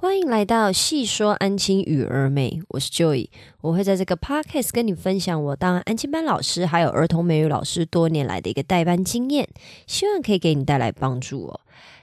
欢迎来到细说安亲与儿美，我是 Joy，我会在这个 podcast 跟你分享我当安亲班老师还有儿童美语老师多年来的一个代班经验，希望可以给你带来帮助哦。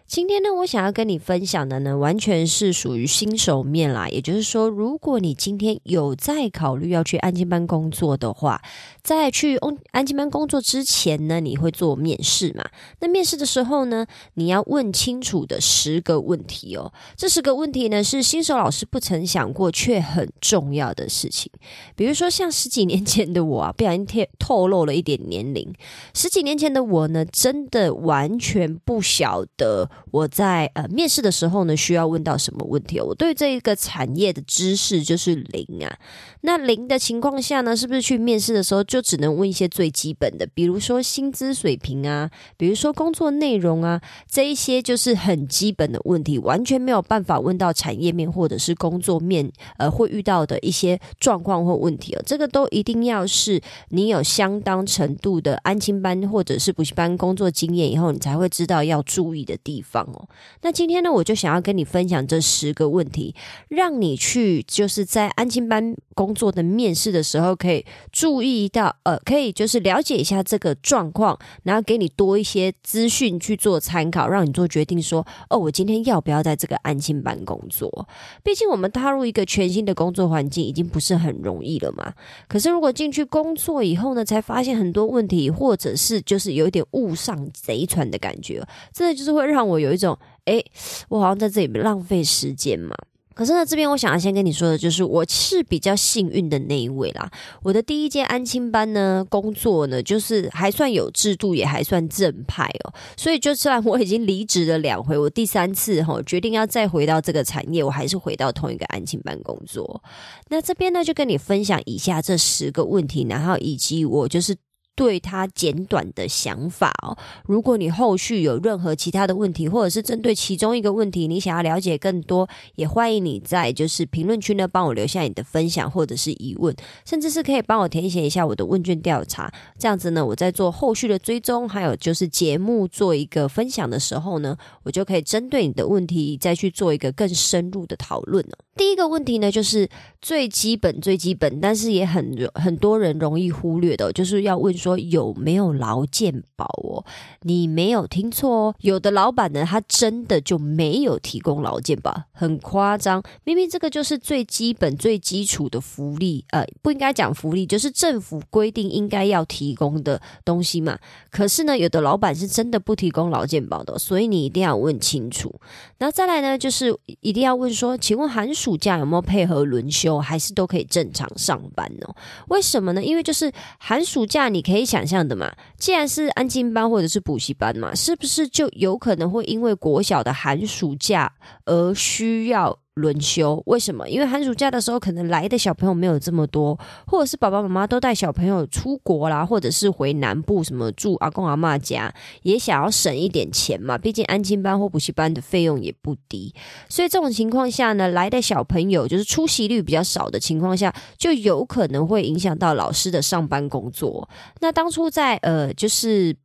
今天呢，我想要跟你分享的呢，完全是属于新手面啦。也就是说，如果你今天有在考虑要去安静班工作的话，在去安安静班工作之前呢，你会做面试嘛？那面试的时候呢，你要问清楚的十个问题哦。这十个问题呢，是新手老师不曾想过却很重要的事情。比如说，像十几年前的我啊，不小心透透露了一点年龄。十几年前的我呢，真的完全不晓得。我在呃面试的时候呢，需要问到什么问题？我对这一个产业的知识就是零啊。那零的情况下呢，是不是去面试的时候就只能问一些最基本的，比如说薪资水平啊，比如说工作内容啊，这一些就是很基本的问题，完全没有办法问到产业面或者是工作面呃会遇到的一些状况或问题哦。这个都一定要是你有相当程度的安亲班或者是补习班工作经验以后，你才会知道要注意的地方。哦，那今天呢，我就想要跟你分享这十个问题，让你去就是在安亲班工作的面试的时候，可以注意到，呃，可以就是了解一下这个状况，然后给你多一些资讯去做参考，让你做决定，说，哦，我今天要不要在这个安亲班工作？毕竟我们踏入一个全新的工作环境，已经不是很容易了嘛。可是如果进去工作以后呢，才发现很多问题，或者是就是有一点误上贼船的感觉，真的就是会让我有。一种，哎，我好像在这里浪费时间嘛。可是呢，这边我想要先跟你说的，就是我是比较幸运的那一位啦。我的第一届安亲班呢，工作呢，就是还算有制度，也还算正派哦。所以，就算我已经离职了两回，我第三次哈决定要再回到这个产业，我还是回到同一个安亲班工作。那这边呢，就跟你分享以下这十个问题，然后以及我就是。对他简短的想法哦，如果你后续有任何其他的问题，或者是针对其中一个问题，你想要了解更多，也欢迎你在就是评论区呢帮我留下你的分享或者是疑问，甚至是可以帮我填写一下我的问卷调查，这样子呢，我在做后续的追踪，还有就是节目做一个分享的时候呢，我就可以针对你的问题再去做一个更深入的讨论了。第一个问题呢，就是最基本、最基本，但是也很很多人容易忽略的，就是要问说有没有劳健保哦？你没有听错哦，有的老板呢，他真的就没有提供劳健保，很夸张。明明这个就是最基本、最基础的福利，呃，不应该讲福利，就是政府规定应该要提供的东西嘛。可是呢，有的老板是真的不提供劳健保的，所以你一定要问清楚。然后再来呢，就是一定要问说，请问寒。暑假有没有配合轮休，还是都可以正常上班呢？为什么呢？因为就是寒暑假，你可以可以想象的嘛。既然是安静班或者是补习班嘛，是不是就有可能会因为国小的寒暑假而需要？轮休为什么？因为寒暑假的时候，可能来的小朋友没有这么多，或者是爸爸妈妈都带小朋友出国啦，或者是回南部什么住阿公阿妈家，也想要省一点钱嘛。毕竟安亲班或补习班的费用也不低，所以这种情况下呢，来的小朋友就是出席率比较少的情况下，就有可能会影响到老师的上班工作。那当初在呃，就是。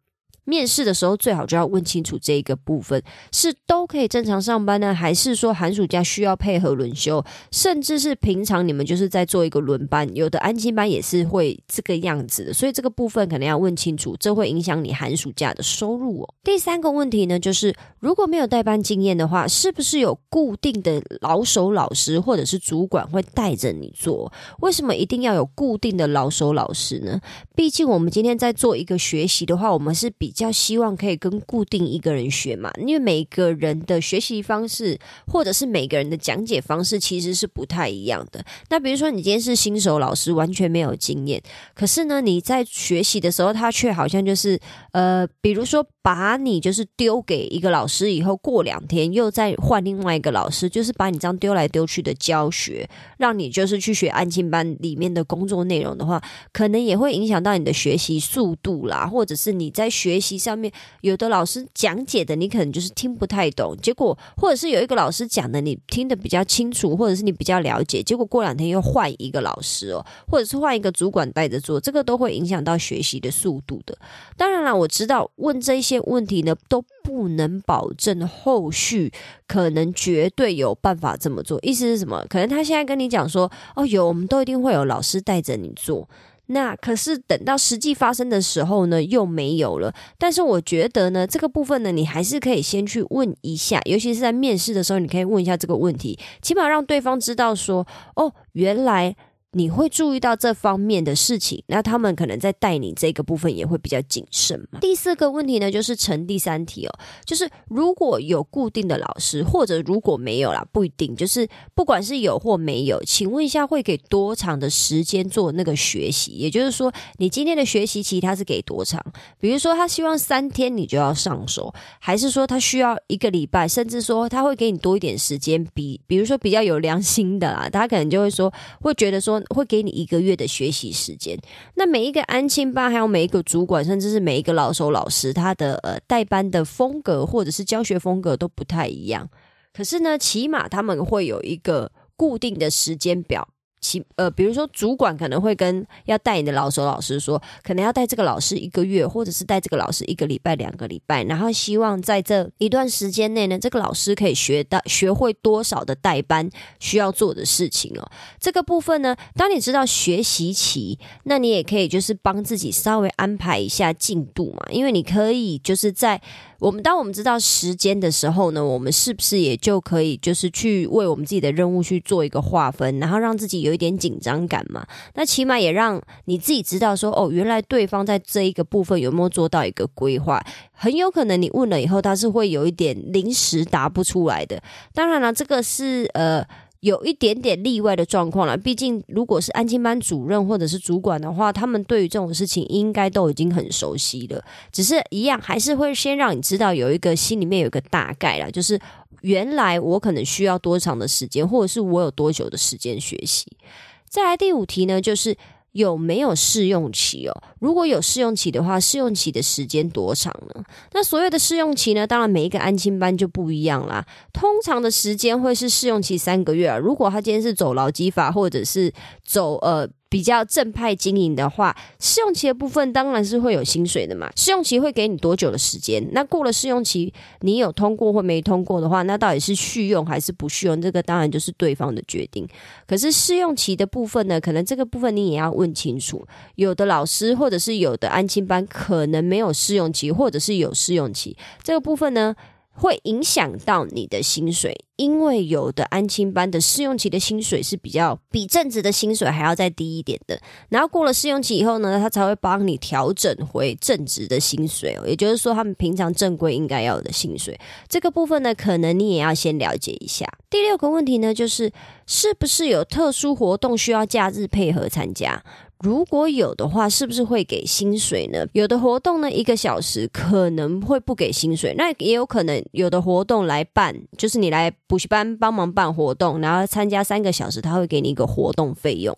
面试的时候最好就要问清楚这一个部分，是都可以正常上班呢，还是说寒暑假需要配合轮休，甚至是平常你们就是在做一个轮班，有的安心班也是会这个样子的，所以这个部分可能要问清楚，这会影响你寒暑假的收入哦。第三个问题呢，就是如果没有代班经验的话，是不是有固定的老手老师或者是主管会带着你做？为什么一定要有固定的老手老师呢？毕竟我们今天在做一个学习的话，我们是比。比较希望可以跟固定一个人学嘛，因为每个人的学习方式或者是每个人的讲解方式其实是不太一样的。那比如说你今天是新手老师，完全没有经验，可是呢你在学习的时候，他却好像就是呃，比如说把你就是丢给一个老师以后，过两天又再换另外一个老师，就是把你这样丢来丢去的教学，让你就是去学安静班里面的工作内容的话，可能也会影响到你的学习速度啦，或者是你在学。习上面，有的老师讲解的你可能就是听不太懂，结果或者是有一个老师讲的你听得比较清楚，或者是你比较了解，结果过两天又换一个老师哦，或者是换一个主管带着做，这个都会影响到学习的速度的。当然了，我知道问这些问题呢都不能保证后续可能绝对有办法这么做。意思是什么？可能他现在跟你讲说，哦，有，我们都一定会有老师带着你做。那可是等到实际发生的时候呢，又没有了。但是我觉得呢，这个部分呢，你还是可以先去问一下，尤其是在面试的时候，你可以问一下这个问题，起码让对方知道说，哦，原来。你会注意到这方面的事情，那他们可能在带你这个部分也会比较谨慎嘛。第四个问题呢，就是成第三题哦，就是如果有固定的老师，或者如果没有啦，不一定，就是不管是有或没有，请问一下会给多长的时间做那个学习？也就是说，你今天的学习期他是给多长？比如说他希望三天你就要上手，还是说他需要一个礼拜，甚至说他会给你多一点时间？比比如说比较有良心的啦，他可能就会说，会觉得说。会给你一个月的学习时间。那每一个安亲班，还有每一个主管，甚至是每一个老手老师，他的呃代班的风格或者是教学风格都不太一样。可是呢，起码他们会有一个固定的时间表。其呃，比如说主管可能会跟要带你的老手老师说，可能要带这个老师一个月，或者是带这个老师一个礼拜、两个礼拜，然后希望在这一段时间内呢，这个老师可以学到学会多少的代班需要做的事情哦。这个部分呢，当你知道学习期，那你也可以就是帮自己稍微安排一下进度嘛，因为你可以就是在。我们当我们知道时间的时候呢，我们是不是也就可以就是去为我们自己的任务去做一个划分，然后让自己有一点紧张感嘛？那起码也让你自己知道说，哦，原来对方在这一个部分有没有做到一个规划？很有可能你问了以后，他是会有一点临时答不出来的。当然了，这个是呃。有一点点例外的状况了，毕竟如果是安亲班主任或者是主管的话，他们对于这种事情应该都已经很熟悉了。只是一样，还是会先让你知道有一个心里面有一个大概了，就是原来我可能需要多长的时间，或者是我有多久的时间学习。再来第五题呢，就是。有没有试用期哦？如果有试用期的话，试用期的时间多长呢？那所谓的试用期呢？当然每一个安亲班就不一样啦。通常的时间会是试用期三个月啊。如果他今天是走劳基法，或者是走呃。比较正派经营的话，试用期的部分当然是会有薪水的嘛。试用期会给你多久的时间？那过了试用期，你有通过或没通过的话，那到底是续用还是不续用？这个当然就是对方的决定。可是试用期的部分呢，可能这个部分你也要问清楚。有的老师或者是有的安亲班可能没有试用期，或者是有试用期，这个部分呢？会影响到你的薪水，因为有的安亲班的试用期的薪水是比较比正职的薪水还要再低一点的，然后过了试用期以后呢，他才会帮你调整回正职的薪水哦，也就是说他们平常正规应该要有的薪水，这个部分呢，可能你也要先了解一下。第六个问题呢，就是是不是有特殊活动需要假日配合参加？如果有的话，是不是会给薪水呢？有的活动呢，一个小时可能会不给薪水，那也有可能有的活动来办，就是你来补习班帮忙办活动，然后参加三个小时，他会给你一个活动费用。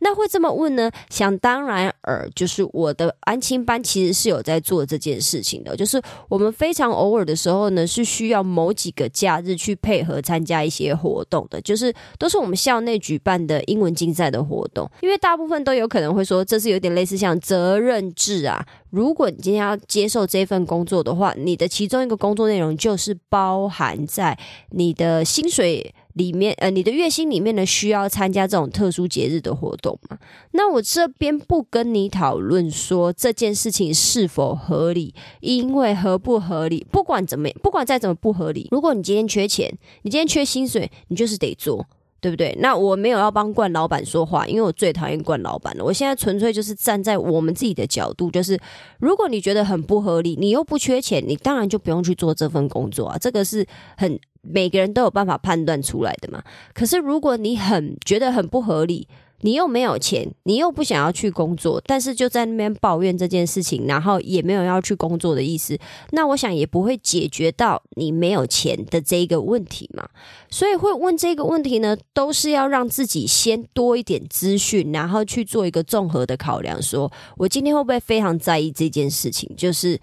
那会这么问呢？想当然尔，就是我的安亲班其实是有在做这件事情的，就是我们非常偶尔的时候呢，是需要某几个假日去配合参加一些活动的，就是都是我们校内举办的英文竞赛的活动，因为大部分都有。可能会说这是有点类似像责任制啊。如果你今天要接受这份工作的话，你的其中一个工作内容就是包含在你的薪水里面，呃，你的月薪里面呢，需要参加这种特殊节日的活动嘛？那我这边不跟你讨论说这件事情是否合理，因为合不合理，不管怎么，不管再怎么不合理，如果你今天缺钱，你今天缺薪水，你就是得做。对不对？那我没有要帮冠老板说话，因为我最讨厌冠老板了。我现在纯粹就是站在我们自己的角度，就是如果你觉得很不合理，你又不缺钱，你当然就不用去做这份工作啊。这个是很每个人都有办法判断出来的嘛。可是如果你很觉得很不合理，你又没有钱，你又不想要去工作，但是就在那边抱怨这件事情，然后也没有要去工作的意思，那我想也不会解决到你没有钱的这一个问题嘛。所以会问这个问题呢，都是要让自己先多一点资讯，然后去做一个综合的考量，说我今天会不会非常在意这件事情，就是。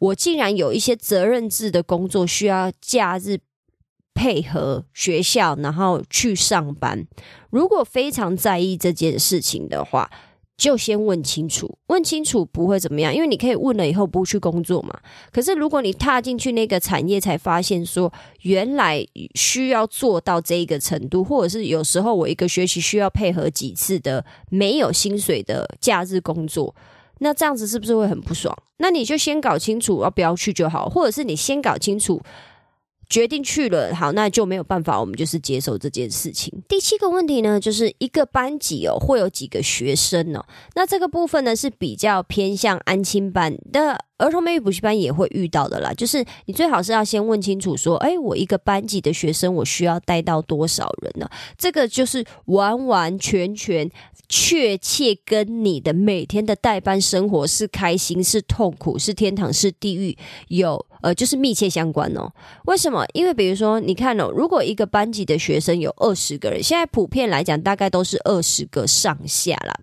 我竟然有一些责任制的工作需要假日配合学校，然后去上班。如果非常在意这件事情的话，就先问清楚，问清楚不会怎么样，因为你可以问了以后不去工作嘛。可是如果你踏进去那个产业，才发现说原来需要做到这一个程度，或者是有时候我一个学期需要配合几次的没有薪水的假日工作，那这样子是不是会很不爽？那你就先搞清楚要不要去就好，或者是你先搞清楚。决定去了，好，那就没有办法，我们就是接受这件事情。第七个问题呢，就是一个班级哦，会有几个学生哦？那这个部分呢是比较偏向安亲班的儿童美语补习班也会遇到的啦。就是你最好是要先问清楚，说，哎，我一个班级的学生，我需要带到多少人呢？这个就是完完全全。确切跟你的每天的代班生活是开心是痛苦是天堂是地狱有呃就是密切相关哦。为什么？因为比如说你看哦，如果一个班级的学生有二十个人，现在普遍来讲大概都是二十个上下啦。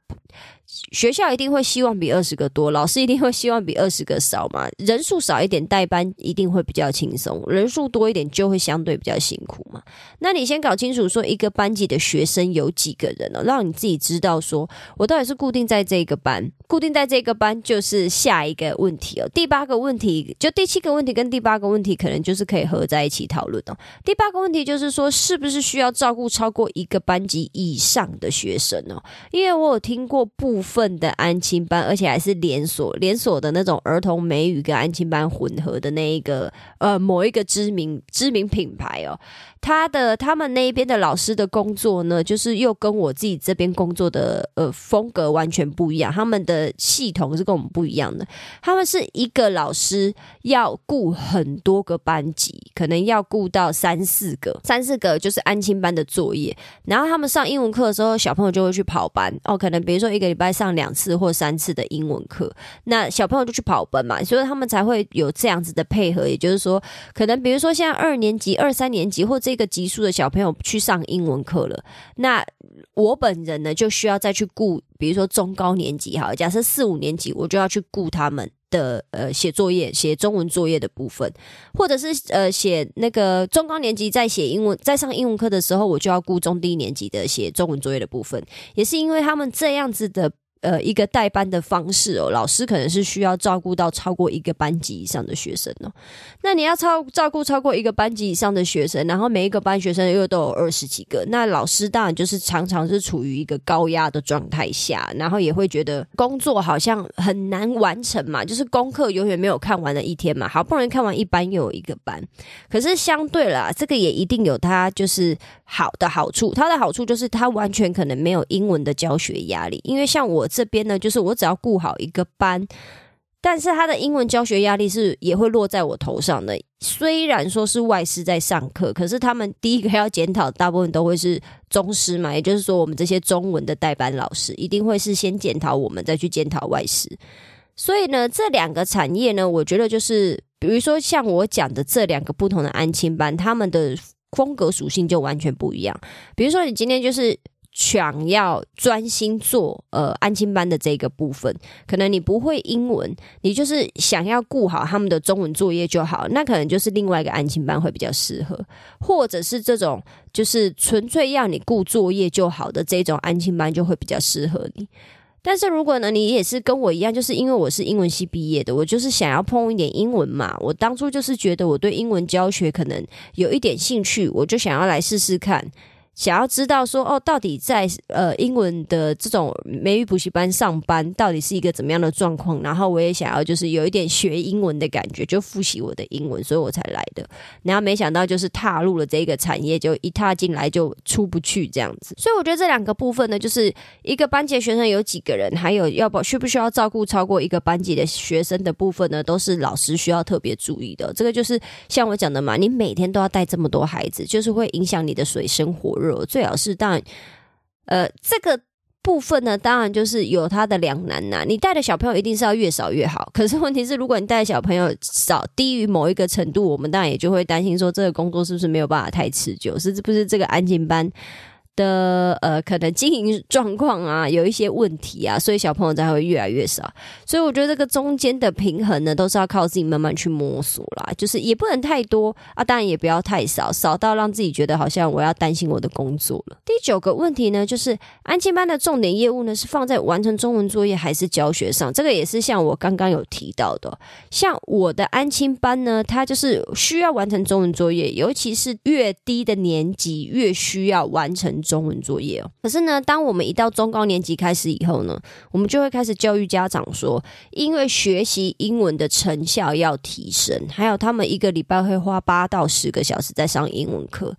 学校一定会希望比二十个多，老师一定会希望比二十个少嘛。人数少一点，代班一定会比较轻松；人数多一点，就会相对比较辛苦嘛。那你先搞清楚，说一个班级的学生有几个人哦？让你自己知道，说我到底是固定在这个班，固定在这个班就是下一个问题哦。第八个问题，就第七个问题跟第八个问题，可能就是可以合在一起讨论哦。第八个问题就是说，是不是需要照顾超过一个班级以上的学生哦？因为我有听过部分份的安亲班，而且还是连锁连锁的那种儿童美语跟安亲班混合的那一个呃某一个知名知名品牌哦。他的他们那一边的老师的工作呢，就是又跟我自己这边工作的呃风格完全不一样。他们的系统是跟我们不一样的。他们是一个老师要顾很多个班级，可能要顾到三四个，三四个就是安亲班的作业。然后他们上英文课的时候，小朋友就会去跑班哦。可能比如说一个礼拜上上两次或三次的英文课，那小朋友就去跑班嘛，所以他们才会有这样子的配合。也就是说，可能比如说现在二年级、二三年级或这。个级数的小朋友去上英文课了，那我本人呢就需要再去顾，比如说中高年级哈，假设四五年级，我就要去顾他们的呃写作业、写中文作业的部分，或者是呃写那个中高年级在写英文、在上英文课的时候，我就要顾中低年级的写中文作业的部分，也是因为他们这样子的。呃，一个代班的方式哦，老师可能是需要照顾到超过一个班级以上的学生哦。那你要超照顾超过一个班级以上的学生，然后每一个班学生又都有二十几个，那老师当然就是常常是处于一个高压的状态下，然后也会觉得工作好像很难完成嘛，就是功课永远没有看完的一天嘛。好不容易看完一班又有一个班，可是相对啦，这个也一定有它就是好的好处，它的好处就是它完全可能没有英文的教学压力，因为像我。这边呢，就是我只要顾好一个班，但是他的英文教学压力是也会落在我头上的。虽然说是外师在上课，可是他们第一个要检讨，大部分都会是中师嘛，也就是说，我们这些中文的代班老师一定会是先检讨我们，再去检讨外师。所以呢，这两个产业呢，我觉得就是，比如说像我讲的这两个不同的安亲班，他们的风格属性就完全不一样。比如说，你今天就是。想要专心做呃安亲班的这个部分，可能你不会英文，你就是想要顾好他们的中文作业就好，那可能就是另外一个安亲班会比较适合，或者是这种就是纯粹要你顾作业就好的这种安亲班就会比较适合你。但是如果呢，你也是跟我一样，就是因为我是英文系毕业的，我就是想要碰一点英文嘛，我当初就是觉得我对英文教学可能有一点兴趣，我就想要来试试看。想要知道说哦，到底在呃英文的这种美语补习班上班，到底是一个怎么样的状况？然后我也想要就是有一点学英文的感觉，就复习我的英文，所以我才来的。然后没想到就是踏入了这个产业，就一踏进来就出不去这样子。所以我觉得这两个部分呢，就是一个班级学生有几个人，还有要不需不需要照顾超过一个班级的学生的部分呢，都是老师需要特别注意的。这个就是像我讲的嘛，你每天都要带这么多孩子，就是会影响你的水深火热。最好是当然，呃，这个部分呢，当然就是有他的两难呐。你带的小朋友一定是要越少越好，可是问题是，如果你带小朋友少低于某一个程度，我们当然也就会担心说，这个工作是不是没有办法太持久，是不是这个安静班的呃，可能经营状况啊，有一些问题啊，所以小朋友才会越来越少。所以我觉得这个中间的平衡呢，都是要靠自己慢慢去摸索啦。就是也不能太多啊，当然也不要太少，少到让自己觉得好像我要担心我的工作了。第九个问题呢，就是安亲班的重点业务呢，是放在完成中文作业还是教学上？这个也是像我刚刚有提到的，像我的安亲班呢，它就是需要完成中文作业，尤其是越低的年级越需要完成。中文作业哦，可是呢，当我们一到中高年级开始以后呢，我们就会开始教育家长说，因为学习英文的成效要提升，还有他们一个礼拜会花八到十个小时在上英文课。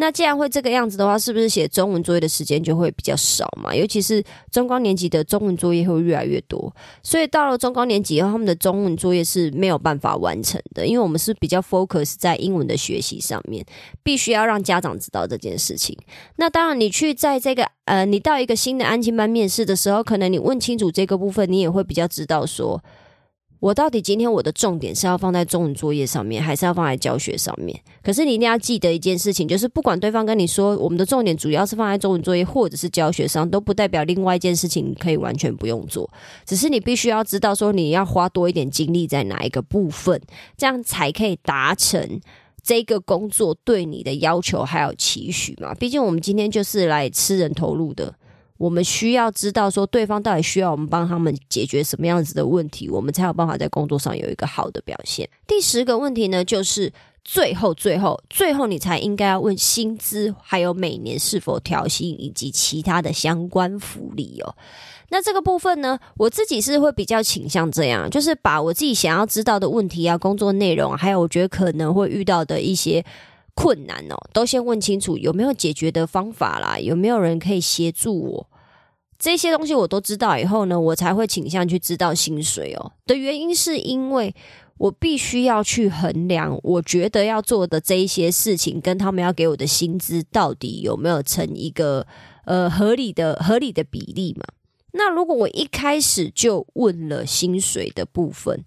那既然会这个样子的话，是不是写中文作业的时间就会比较少嘛？尤其是中高年级的中文作业会越来越多，所以到了中高年级以后，他们的中文作业是没有办法完成的，因为我们是比较 focus 在英文的学习上面，必须要让家长知道这件事情。那当然，你去在这个呃，你到一个新的安亲班面试的时候，可能你问清楚这个部分，你也会比较知道说。我到底今天我的重点是要放在中文作业上面，还是要放在教学上面？可是你一定要记得一件事情，就是不管对方跟你说我们的重点主要是放在中文作业或者是教学上，都不代表另外一件事情可以完全不用做。只是你必须要知道说你要花多一点精力在哪一个部分，这样才可以达成这个工作对你的要求还有期许嘛？毕竟我们今天就是来吃人头路的。我们需要知道说对方到底需要我们帮他们解决什么样子的问题，我们才有办法在工作上有一个好的表现。第十个问题呢，就是最后、最后、最后，你才应该要问薪资，还有每年是否调薪，以及其他的相关福利哦。那这个部分呢，我自己是会比较倾向这样，就是把我自己想要知道的问题啊、工作内容，还有我觉得可能会遇到的一些。困难哦，都先问清楚有没有解决的方法啦，有没有人可以协助我？这些东西我都知道以后呢，我才会倾向去知道薪水哦。的原因是因为我必须要去衡量，我觉得要做的这一些事情跟他们要给我的薪资到底有没有成一个呃合理的合理的比例嘛？那如果我一开始就问了薪水的部分。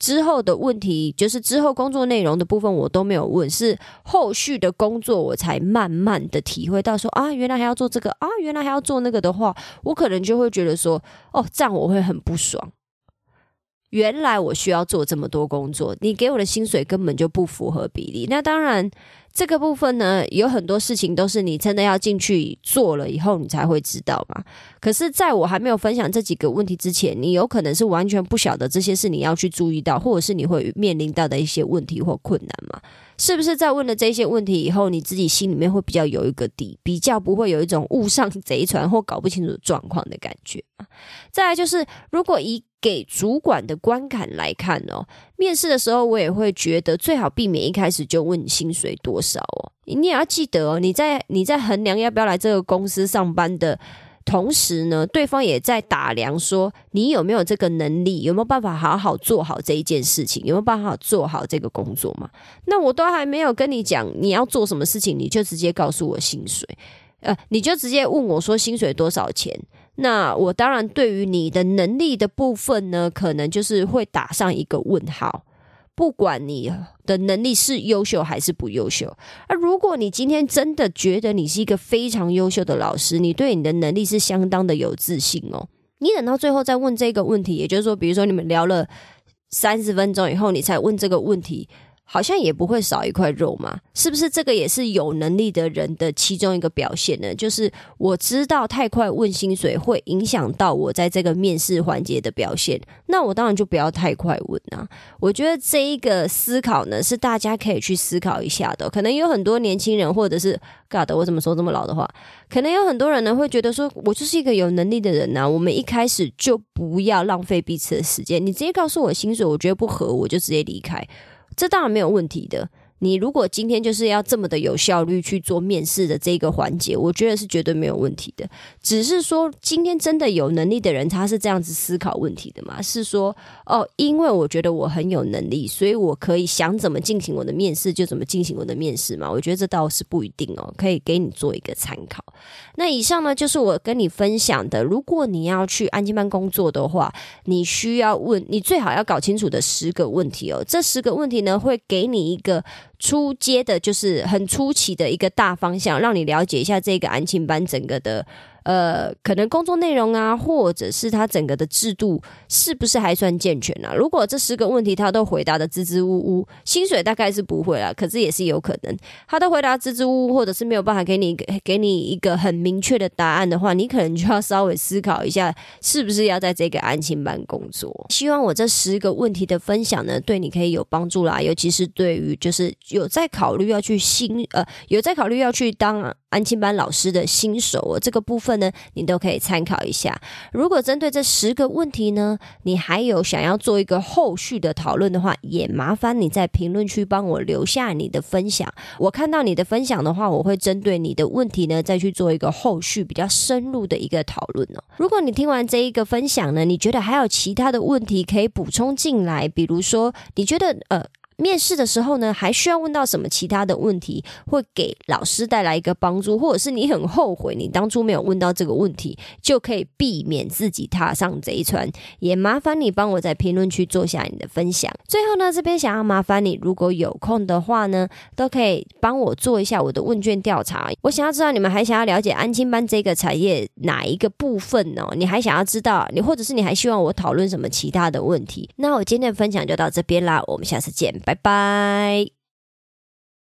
之后的问题就是之后工作内容的部分我都没有问，是后续的工作我才慢慢的体会到说啊，原来还要做这个啊，原来还要做那个的话，我可能就会觉得说，哦，这样我会很不爽。原来我需要做这么多工作，你给我的薪水根本就不符合比例。那当然。这个部分呢，有很多事情都是你真的要进去做了以后，你才会知道嘛。可是，在我还没有分享这几个问题之前，你有可能是完全不晓得这些是你要去注意到，或者是你会面临到的一些问题或困难嘛？是不是在问了这些问题以后，你自己心里面会比较有一个底，比较不会有一种误上贼船或搞不清楚状况的感觉再来就是，如果以给主管的观感来看哦，面试的时候我也会觉得最好避免一开始就问薪水多少哦。你也要记得哦，你在你在衡量要不要来这个公司上班的同时呢，对方也在打量说你有没有这个能力，有没有办法好好做好这一件事情，有没有办法做好这个工作嘛？那我都还没有跟你讲你要做什么事情，你就直接告诉我薪水，呃，你就直接问我说薪水多少钱？那我当然对于你的能力的部分呢，可能就是会打上一个问号。不管你的能力是优秀还是不优秀，而如果你今天真的觉得你是一个非常优秀的老师，你对你的能力是相当的有自信哦。你等到最后再问这个问题，也就是说，比如说你们聊了三十分钟以后，你才问这个问题。好像也不会少一块肉嘛，是不是？这个也是有能力的人的其中一个表现呢。就是我知道太快问薪水会影响到我在这个面试环节的表现，那我当然就不要太快问啊。我觉得这一个思考呢，是大家可以去思考一下的。可能有很多年轻人，或者是 God，我怎么说这么老的话？可能有很多人呢会觉得说，我就是一个有能力的人呐。我们一开始就不要浪费彼此的时间，你直接告诉我薪水，我觉得不合，我就直接离开。这当然没有问题的。你如果今天就是要这么的有效率去做面试的这个环节，我觉得是绝对没有问题的。只是说，今天真的有能力的人，他是这样子思考问题的嘛？是说，哦，因为我觉得我很有能力，所以我可以想怎么进行我的面试就怎么进行我的面试嘛？我觉得这倒是不一定哦，可以给你做一个参考。那以上呢，就是我跟你分享的。如果你要去安静班工作的话，你需要问，你最好要搞清楚的十个问题哦。这十个问题呢，会给你一个。初阶的，就是很初期的一个大方向，让你了解一下这个安亲班整个的。呃，可能工作内容啊，或者是他整个的制度是不是还算健全啊？如果这十个问题他都回答的支支吾吾，薪水大概是不会了，可是也是有可能他都回答支支吾吾，或者是没有办法给你给你一个很明确的答案的话，你可能就要稍微思考一下，是不是要在这个安亲班工作。希望我这十个问题的分享呢，对你可以有帮助啦，尤其是对于就是有在考虑要去新呃有在考虑要去当安亲班老师的新手哦这个部分。呢，你都可以参考一下。如果针对这十个问题呢，你还有想要做一个后续的讨论的话，也麻烦你在评论区帮我留下你的分享。我看到你的分享的话，我会针对你的问题呢，再去做一个后续比较深入的一个讨论哦。如果你听完这一个分享呢，你觉得还有其他的问题可以补充进来，比如说你觉得呃。面试的时候呢，还需要问到什么其他的问题，会给老师带来一个帮助，或者是你很后悔你当初没有问到这个问题，就可以避免自己踏上贼船。也麻烦你帮我在评论区做下你的分享。最后呢，这边想要麻烦你，如果有空的话呢，都可以帮我做一下我的问卷调查。我想要知道你们还想要了解安亲班这个产业哪一个部分呢？你还想要知道你，或者是你还希望我讨论什么其他的问题？那我今天的分享就到这边啦，我们下次见。拜拜。